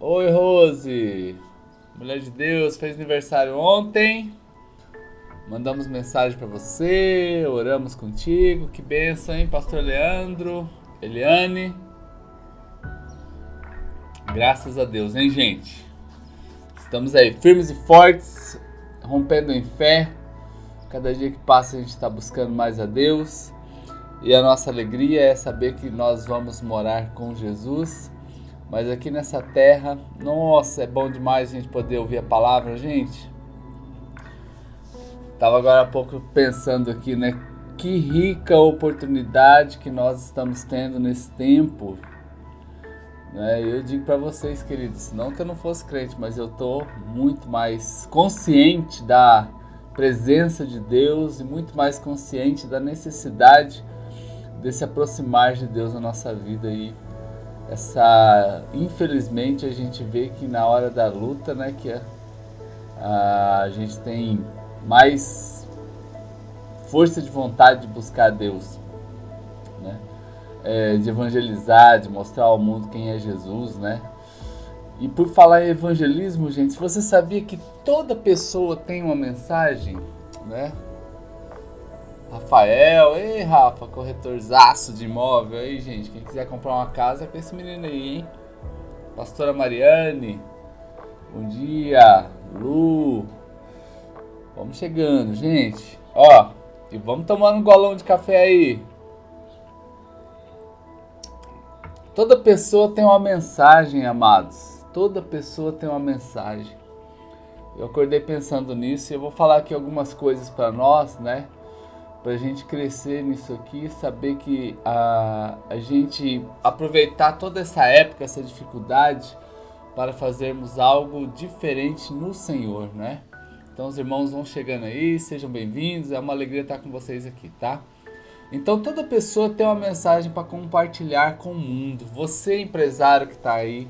Oi, Rose. Mulher de Deus, fez aniversário ontem. Mandamos mensagem para você, oramos contigo. Que benção, hein, Pastor Leandro, Eliane. Graças a Deus, hein, gente? Estamos aí firmes e fortes, rompendo em fé. Cada dia que passa a gente está buscando mais a Deus. E a nossa alegria é saber que nós vamos morar com Jesus. Mas aqui nessa terra, nossa, é bom demais a gente poder ouvir a palavra, gente. Tava agora há pouco pensando aqui, né? Que rica oportunidade que nós estamos tendo nesse tempo. Né? Eu digo para vocês, queridos, não que eu não fosse crente, mas eu tô muito mais consciente da presença de Deus e muito mais consciente da necessidade de se aproximar de Deus na nossa vida e essa infelizmente a gente vê que na hora da luta, né, que a, a gente tem mais força de vontade de buscar Deus, né? É, de evangelizar, de mostrar ao mundo quem é Jesus, né? E por falar em evangelismo, gente, você sabia que toda pessoa tem uma mensagem, né? Rafael, ei Rafa, corretorzaço de imóvel aí, gente. Quem quiser comprar uma casa é com esse menino aí, hein? Pastora Mariane, bom dia. Lu, vamos chegando, gente. Ó, e vamos tomando um golão de café aí. Toda pessoa tem uma mensagem, amados. Toda pessoa tem uma mensagem. Eu acordei pensando nisso e eu vou falar aqui algumas coisas para nós, né? Para a gente crescer nisso aqui, saber que a, a gente aproveitar toda essa época, essa dificuldade, para fazermos algo diferente no Senhor, né? Então os irmãos vão chegando aí, sejam bem-vindos, é uma alegria estar com vocês aqui, tá? Então toda pessoa tem uma mensagem para compartilhar com o mundo. Você empresário que está aí,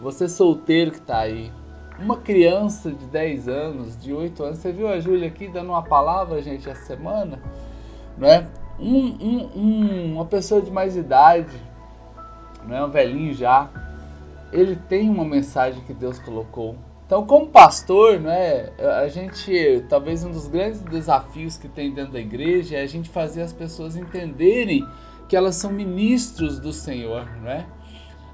você solteiro que está aí, uma criança de 10 anos, de 8 anos, você viu a Júlia aqui dando uma palavra, gente, essa semana? Né? Um, um, um, uma pessoa de mais idade, né? um velhinho já, ele tem uma mensagem que Deus colocou. Então, como pastor, né, a gente, talvez um dos grandes desafios que tem dentro da igreja é a gente fazer as pessoas entenderem que elas são ministros do Senhor, né?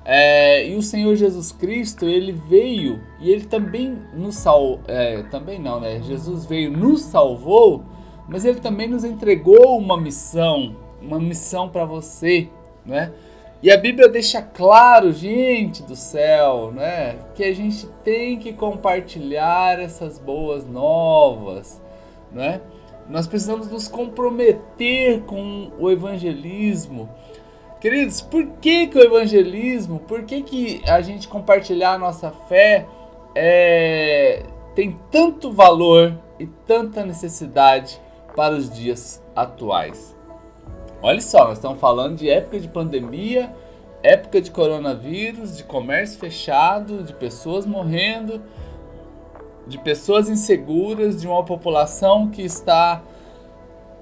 É, e o Senhor Jesus Cristo, ele veio e ele também nos salvou, é, também não, né? Jesus veio, nos salvou, mas ele também nos entregou uma missão, uma missão para você, né? E a Bíblia deixa claro, gente do céu, né, que a gente tem que compartilhar essas boas novas, né? Nós precisamos nos comprometer com o evangelismo. Queridos, por que, que o evangelismo, por que, que a gente compartilhar a nossa fé é, tem tanto valor e tanta necessidade para os dias atuais? Olha só, nós estamos falando de época de pandemia, época de coronavírus, de comércio fechado, de pessoas morrendo, de pessoas inseguras, de uma população que está,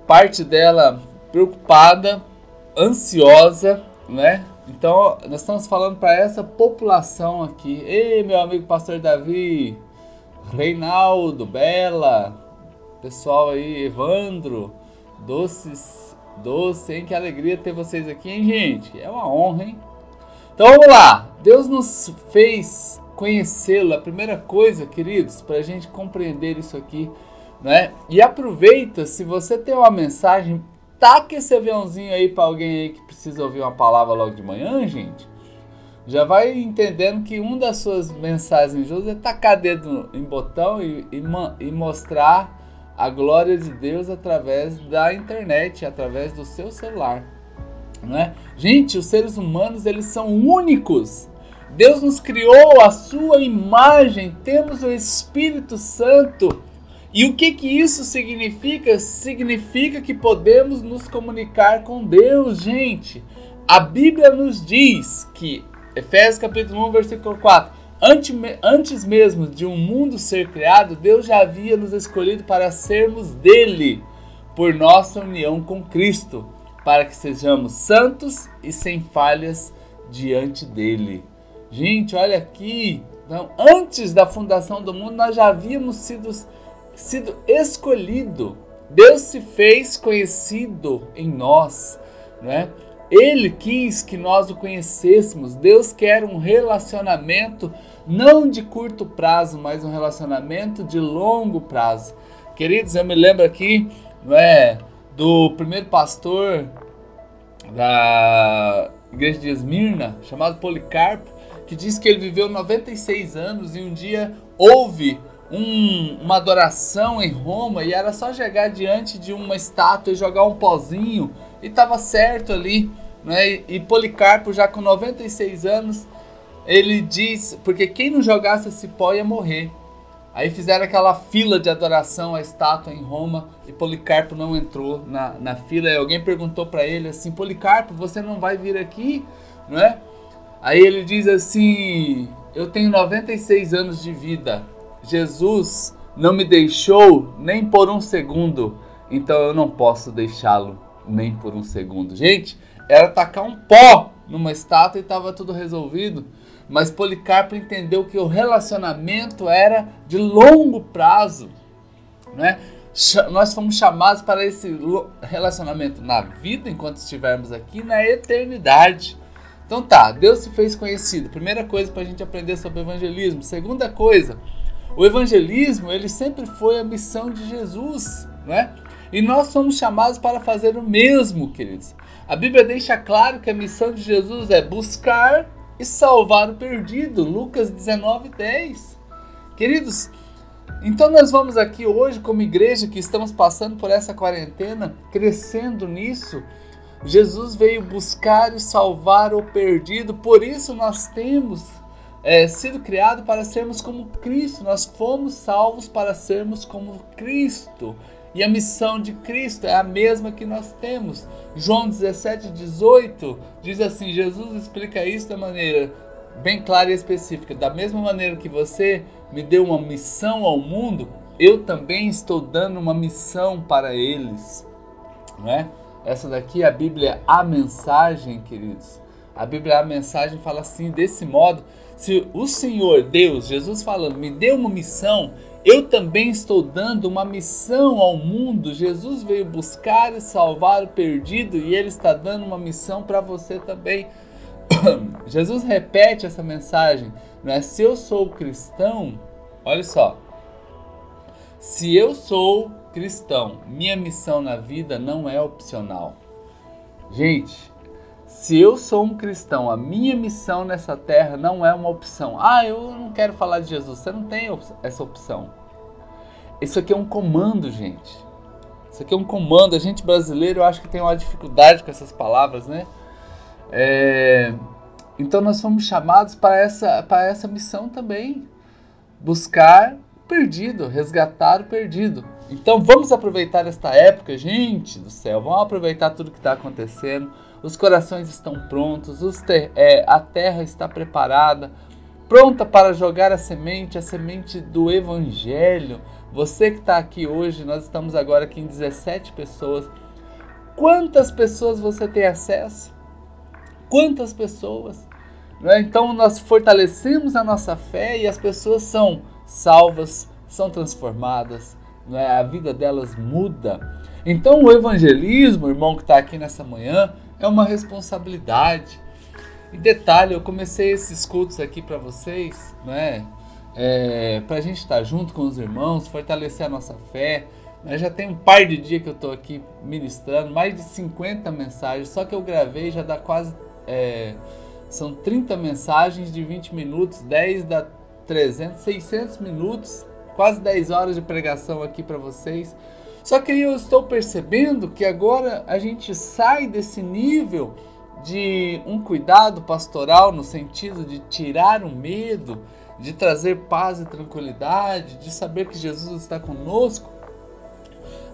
parte dela, preocupada ansiosa, né? Então, nós estamos falando para essa população aqui. Ei, meu amigo pastor Davi, Reinaldo, Bela, pessoal aí, Evandro, doces, doce, hein? Que alegria ter vocês aqui, hein, gente? É uma honra, hein? Então vamos lá. Deus nos fez conhecê-lo. A primeira coisa, queridos, para a gente compreender isso aqui, né? E aproveita, se você tem uma mensagem taca esse aviãozinho aí para alguém aí que precisa ouvir uma palavra logo de manhã, gente. Já vai entendendo que uma das suas mensagens hoje é tacar dedo em botão e, e, e mostrar a glória de Deus através da internet, através do seu celular. Não é? Gente, os seres humanos eles são únicos. Deus nos criou a sua imagem, temos o Espírito Santo e o que que isso significa? Significa que podemos nos comunicar com Deus, gente. A Bíblia nos diz que, Efésios capítulo 1, versículo 4, antes mesmo de um mundo ser criado, Deus já havia nos escolhido para sermos dele, por nossa união com Cristo, para que sejamos santos e sem falhas diante dele. Gente, olha aqui. Então, antes da fundação do mundo, nós já havíamos sido, sido escolhido. Deus se fez conhecido em nós, né? Ele quis que nós o conhecêssemos. Deus quer um relacionamento não de curto prazo, mas um relacionamento de longo prazo. Queridos, eu me lembro aqui, não é, do primeiro pastor da igreja de Esmirna, chamado Policarpo, que diz que ele viveu 96 anos e um dia houve um, uma adoração em Roma e era só chegar diante de uma estátua e jogar um pozinho e estava certo ali. Né? E Policarpo, já com 96 anos, ele diz: porque quem não jogasse esse pó ia morrer. Aí fizeram aquela fila de adoração à estátua em Roma e Policarpo não entrou na, na fila. E alguém perguntou para ele assim: Policarpo, você não vai vir aqui? Não é? Aí ele diz assim: Eu tenho 96 anos de vida. Jesus não me deixou nem por um segundo, então eu não posso deixá-lo nem por um segundo. Gente, era tacar um pó numa estátua e estava tudo resolvido. Mas Policarpo entendeu que o relacionamento era de longo prazo. Né? Nós fomos chamados para esse relacionamento na vida, enquanto estivermos aqui, na eternidade. Então tá, Deus se fez conhecido. Primeira coisa para a gente aprender sobre evangelismo. Segunda coisa, o evangelismo ele sempre foi a missão de Jesus, né? E nós somos chamados para fazer o mesmo, queridos. A Bíblia deixa claro que a missão de Jesus é buscar e salvar o perdido. Lucas 19, 10. Queridos, então nós vamos aqui hoje, como igreja que estamos passando por essa quarentena, crescendo nisso. Jesus veio buscar e salvar o perdido, por isso nós temos é, sido criados para sermos como Cristo, nós fomos salvos para sermos como Cristo. E a missão de Cristo é a mesma que nós temos. João 17, 18 diz assim: Jesus explica isso da maneira bem clara e específica. Da mesma maneira que você me deu uma missão ao mundo, eu também estou dando uma missão para eles. Não é? Essa daqui é a Bíblia, a mensagem, queridos. A Bíblia, a mensagem, fala assim: desse modo, se o Senhor, Deus, Jesus falando, me deu uma missão, eu também estou dando uma missão ao mundo. Jesus veio buscar e salvar o perdido e ele está dando uma missão para você também. Jesus repete essa mensagem, não é? Se eu sou cristão, olha só. Se eu sou cristão, minha missão na vida não é opcional. Gente, se eu sou um cristão, a minha missão nessa terra não é uma opção. Ah, eu não quero falar de Jesus. Você não tem essa opção. Isso aqui é um comando, gente. Isso aqui é um comando. A gente brasileiro, eu acho que tem uma dificuldade com essas palavras, né? É... Então nós fomos chamados para essa, para essa missão também. Buscar o perdido, resgatar o perdido. Então vamos aproveitar esta época, gente do céu. Vamos aproveitar tudo que está acontecendo os corações estão prontos, ter, é, a terra está preparada, pronta para jogar a semente, a semente do Evangelho. Você que está aqui hoje, nós estamos agora aqui em 17 pessoas. Quantas pessoas você tem acesso? Quantas pessoas? É? Então nós fortalecemos a nossa fé e as pessoas são salvas, são transformadas, é? a vida delas muda. Então o evangelismo, irmão que está aqui nessa manhã, é uma responsabilidade. E detalhe, eu comecei esses cultos aqui para vocês, né? É, para a gente estar tá junto com os irmãos, fortalecer a nossa fé. Né? Já tem um par de dias que eu estou aqui ministrando, mais de 50 mensagens, só que eu gravei já dá quase. É, são 30 mensagens de 20 minutos, 10 dá 300, 600 minutos, quase 10 horas de pregação aqui para vocês. Só que eu estou percebendo que agora a gente sai desse nível de um cuidado pastoral no sentido de tirar o medo, de trazer paz e tranquilidade, de saber que Jesus está conosco,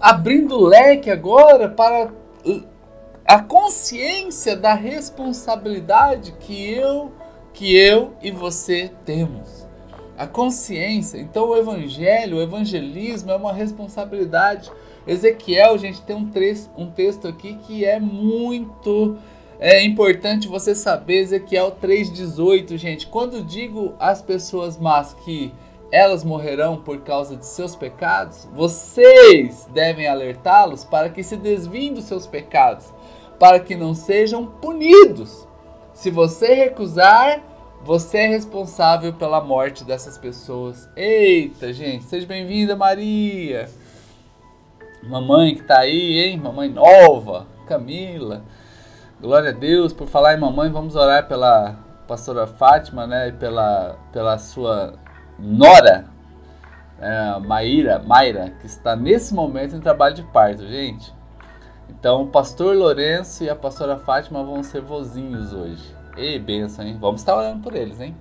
abrindo leque agora para a consciência da responsabilidade que eu, que eu e você temos a consciência. Então o evangelho, o evangelismo é uma responsabilidade. Ezequiel, gente, tem um, trecho, um texto aqui que é muito é importante você saber Ezequiel 3,18, gente. Quando digo às pessoas más que elas morrerão por causa de seus pecados, vocês devem alertá-los para que se desviem dos seus pecados, para que não sejam punidos. Se você recusar, você é responsável pela morte dessas pessoas. Eita, gente, seja bem-vinda, Maria. Mamãe que tá aí, hein? Mamãe nova, Camila. Glória a Deus. Por falar em mamãe, vamos orar pela pastora Fátima, né? E pela, pela sua nora, é, Maíra, Mayra, que está nesse momento em trabalho de parto, gente. Então, o pastor Lourenço e a pastora Fátima vão ser vozinhos hoje. Ei, benção, hein? Vamos estar orando por eles, hein?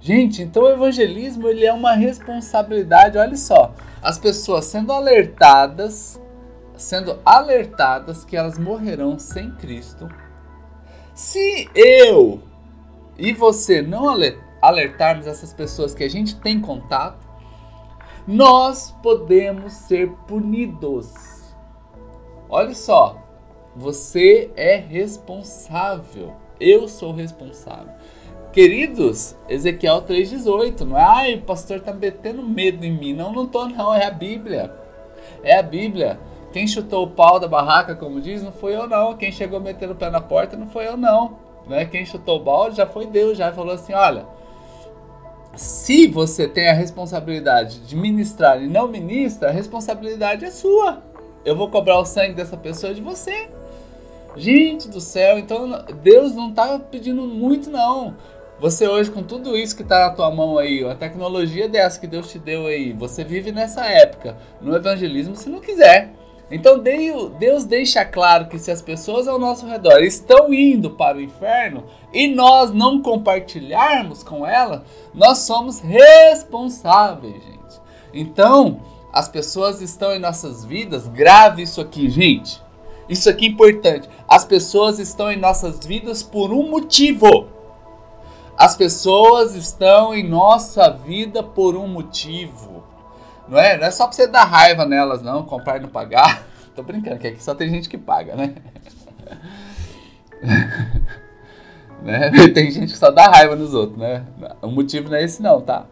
Gente, então o evangelismo ele é uma responsabilidade, olha só. As pessoas sendo alertadas, sendo alertadas que elas morrerão sem Cristo. Se eu e você não alertarmos essas pessoas que a gente tem contato, nós podemos ser punidos. Olha só, você é responsável. Eu sou responsável. Queridos, Ezequiel 3,18, não é? Ai, o pastor tá metendo medo em mim. Não, não tô, não. É a Bíblia. É a Bíblia. Quem chutou o pau da barraca, como diz, não foi eu, não. Quem chegou metendo o pé na porta, não foi eu, não. Né? Quem chutou o balde já foi Deus. Já falou assim: olha, se você tem a responsabilidade de ministrar e não ministra, a responsabilidade é sua. Eu vou cobrar o sangue dessa pessoa de você. Gente do céu, então Deus não está pedindo muito não. Você hoje com tudo isso que está na tua mão aí, a tecnologia dessa que Deus te deu aí, você vive nessa época no evangelismo se não quiser. Então Deus deixa claro que se as pessoas ao nosso redor estão indo para o inferno e nós não compartilharmos com ela, nós somos responsáveis, gente. Então, as pessoas estão em nossas vidas, grave isso aqui, gente. Isso aqui é importante. As pessoas estão em nossas vidas por um motivo. As pessoas estão em nossa vida por um motivo. Não é? Não é só pra você dar raiva nelas, não, comprar e não pagar. Tô brincando, que aqui só tem gente que paga, né? né? Tem gente que só dá raiva nos outros, né? O motivo não é esse não, tá?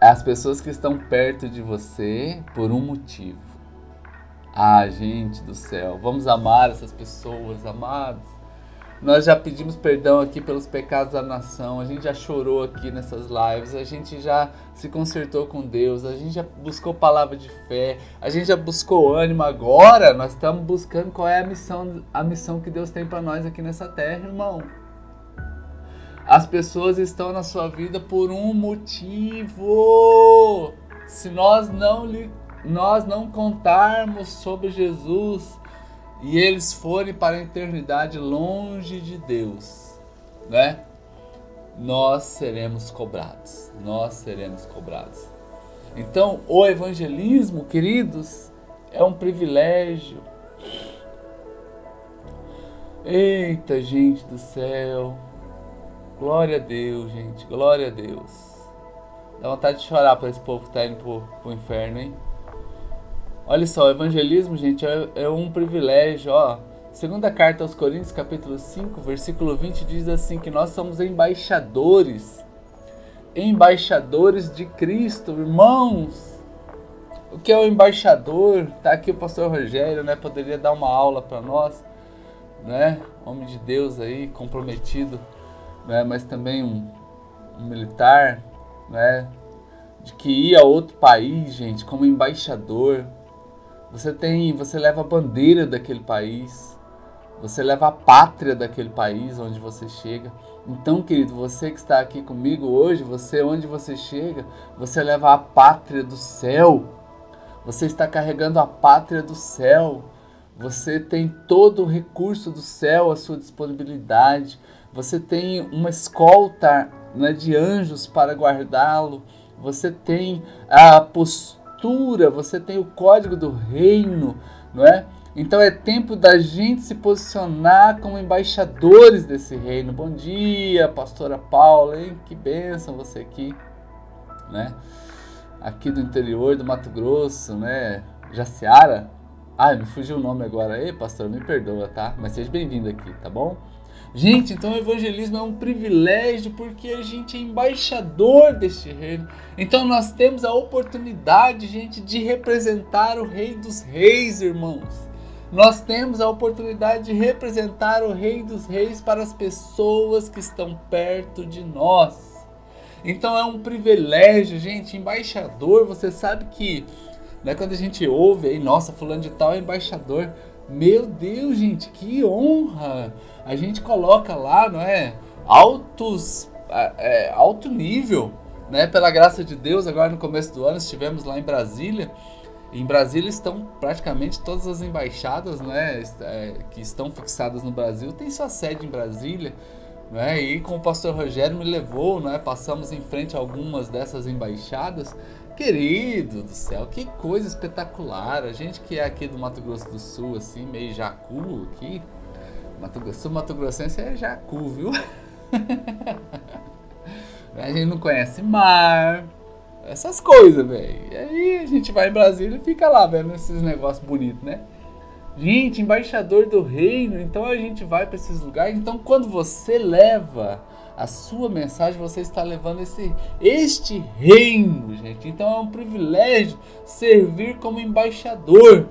As pessoas que estão perto de você por um motivo. Ah, gente do céu, vamos amar essas pessoas, amados. Nós já pedimos perdão aqui pelos pecados da nação, a gente já chorou aqui nessas lives, a gente já se consertou com Deus, a gente já buscou palavra de fé, a gente já buscou ânimo. Agora nós estamos buscando qual é a missão, a missão que Deus tem para nós aqui nessa terra, irmão. As pessoas estão na sua vida por um motivo. Se nós não lhe nós não contarmos sobre Jesus e eles forem para a eternidade longe de Deus, né? Nós seremos cobrados. Nós seremos cobrados. Então, o evangelismo, queridos, é um privilégio. Eita, gente do céu. Glória a Deus, gente. Glória a Deus. Dá vontade de chorar para esse povo que está indo pro, pro inferno, hein? Olha só, o evangelismo, gente, é, é um privilégio, ó. Segunda carta aos Coríntios, capítulo 5, versículo 20, diz assim que nós somos embaixadores. Embaixadores de Cristo, irmãos. O que é o embaixador? Tá aqui o pastor Rogério, né? Poderia dar uma aula para nós, né? Homem de Deus aí, comprometido, né? Mas também um, um militar, né? De que ia a outro país, gente, como embaixador, você tem, você leva a bandeira daquele país. Você leva a pátria daquele país onde você chega. Então, querido, você que está aqui comigo hoje, você onde você chega, você leva a pátria do céu. Você está carregando a pátria do céu. Você tem todo o recurso do céu à sua disponibilidade. Você tem uma escolta né, de anjos para guardá-lo. Você tem a postura você tem o código do reino, não é? Então é tempo da gente se posicionar como embaixadores desse reino. Bom dia, pastora Paula, hein? Que bênção você aqui, né? Aqui do interior do Mato Grosso, né? Jaciara, Ah, me fugiu o nome agora. Ei, pastor, me perdoa, tá? Mas seja bem-vindo aqui, tá bom? Gente, então o evangelismo é um privilégio porque a gente é embaixador deste reino. Então nós temos a oportunidade, gente, de representar o Rei dos Reis, irmãos. Nós temos a oportunidade de representar o Rei dos Reis para as pessoas que estão perto de nós. Então é um privilégio, gente. Embaixador, você sabe que né, quando a gente ouve aí, nossa, fulano de tal é embaixador. Meu Deus, gente, que honra! A gente coloca lá, não é? Altos, é, alto nível, né? Pela graça de Deus, agora no começo do ano estivemos lá em Brasília em Brasília estão praticamente todas as embaixadas né, é, que estão fixadas no Brasil, tem sua sede em Brasília. Né, e com o pastor Rogério me levou, né, passamos em frente a algumas dessas embaixadas. Querido do céu, que coisa espetacular! A gente que é aqui do Mato Grosso do Sul, assim, meio jacu aqui. Mato Grosso, Mato Grossense é jacu, viu? a gente não conhece mar, essas coisas, velho. E aí a gente vai em Brasília e fica lá vendo esses negócios bonitos, né? Gente, embaixador do reino, então a gente vai para esses lugares. Então, quando você leva a sua mensagem, você está levando esse este reino, gente. Então é um privilégio servir como embaixador,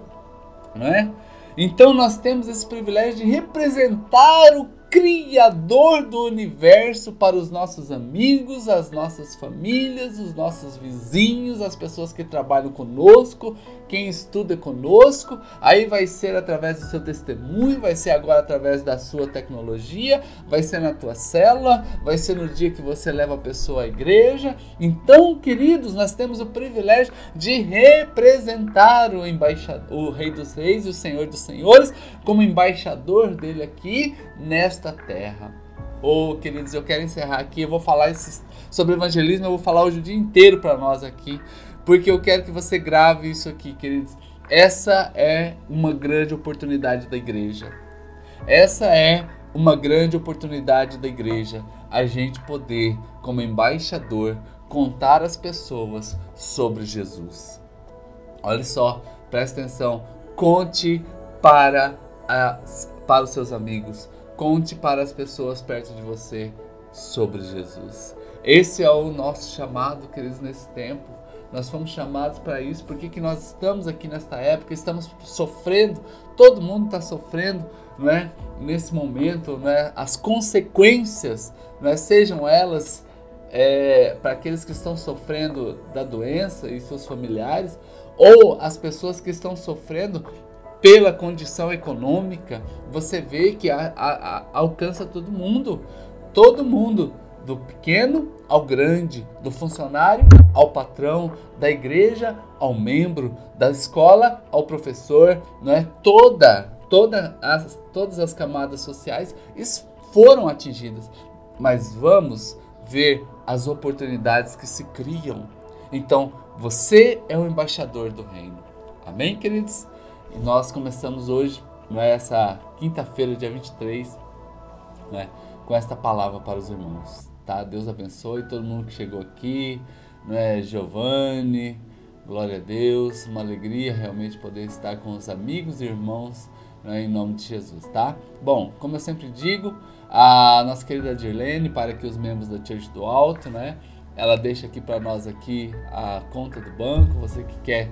não é? Então nós temos esse privilégio de representar o Criador do universo para os nossos amigos, as nossas famílias, os nossos vizinhos, as pessoas que trabalham conosco, quem estuda conosco. Aí vai ser através do seu testemunho, vai ser agora através da sua tecnologia, vai ser na tua célula, vai ser no dia que você leva a pessoa à igreja. Então, queridos, nós temos o privilégio de representar o embaixador, o Rei dos Reis e o Senhor dos Senhores como embaixador dele aqui nesta terra. Oh, queridos, eu quero encerrar aqui. Eu vou falar esses, sobre evangelismo, eu vou falar hoje o dia inteiro para nós aqui, porque eu quero que você grave isso aqui, queridos. Essa é uma grande oportunidade da igreja. Essa é uma grande oportunidade da igreja, a gente poder, como embaixador, contar às pessoas sobre Jesus. Olha só, presta atenção, conte para, as, para os seus amigos, Conte para as pessoas perto de você sobre Jesus. Esse é o nosso chamado, queridos, nesse tempo. Nós fomos chamados para isso, porque que nós estamos aqui nesta época, estamos sofrendo, todo mundo está sofrendo, não é? Nesse momento, não é? As consequências, não é? Sejam elas é, para aqueles que estão sofrendo da doença e seus familiares, ou as pessoas que estão sofrendo pela condição econômica, você vê que a, a, a, alcança todo mundo. Todo mundo, do pequeno ao grande, do funcionário ao patrão, da igreja ao membro, da escola ao professor, não é? Toda, toda as, todas as camadas sociais foram atingidas. Mas vamos ver as oportunidades que se criam. Então, você é o embaixador do reino. Amém, queridos? E nós começamos hoje, né, essa quinta-feira, dia 23, né, com esta palavra para os irmãos. Tá? Deus abençoe todo mundo que chegou aqui, né, Giovanni, glória a Deus, uma alegria realmente poder estar com os amigos e irmãos né, em nome de Jesus, tá? Bom, como eu sempre digo, a nossa querida Dirlene, para que os membros da Church do Alto, né, ela deixa aqui para nós aqui a conta do banco, você que quer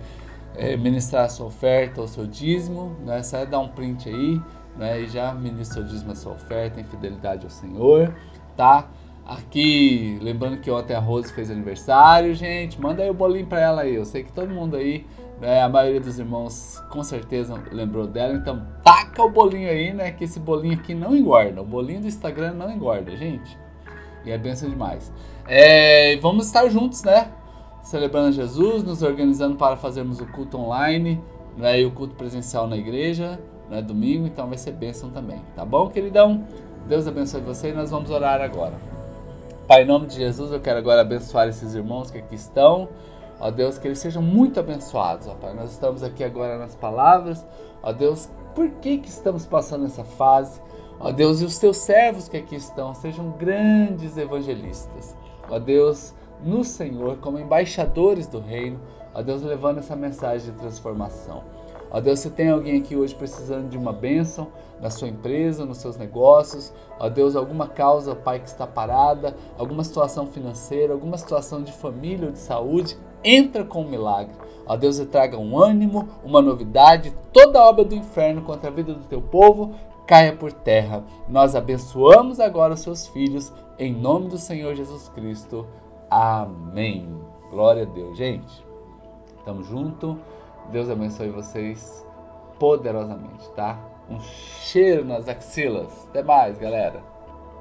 é, ministrar a sua oferta ou seu dízimo, né? Sai dar um print aí, né? E já ministra o dízimo a sua oferta em fidelidade ao Senhor, tá? Aqui, lembrando que ontem a Rose fez aniversário, gente. Manda aí o bolinho pra ela aí. Eu sei que todo mundo aí, né, a maioria dos irmãos com certeza lembrou dela. Então, taca o bolinho aí, né? Que esse bolinho aqui não engorda. O bolinho do Instagram não engorda, gente. E é benção demais. É, vamos estar juntos, né? Celebrando Jesus, nos organizando para fazermos o culto online né, e o culto presencial na igreja, né, domingo, então vai ser bênção também, tá bom, queridão? Deus abençoe você e nós vamos orar agora. Pai, em nome de Jesus, eu quero agora abençoar esses irmãos que aqui estão. Ó Deus, que eles sejam muito abençoados, ó Pai. Nós estamos aqui agora nas palavras. Ó Deus, por que, que estamos passando essa fase? Ó Deus, e os teus servos que aqui estão sejam grandes evangelistas. Ó Deus, no Senhor como embaixadores do reino, ó Deus levando essa mensagem de transformação. Ó Deus, se tem alguém aqui hoje precisando de uma bênção na sua empresa, nos seus negócios, ó Deus, alguma causa, Pai, que está parada, alguma situação financeira, alguma situação de família ou de saúde, entra com um milagre. Ó Deus, e traga um ânimo, uma novidade, toda obra do inferno contra a vida do teu povo caia por terra. Nós abençoamos agora os seus filhos, em nome do Senhor Jesus Cristo. Amém. Glória a Deus, gente. Tamo junto. Deus abençoe vocês poderosamente, tá? Um cheiro nas axilas. Até mais, galera.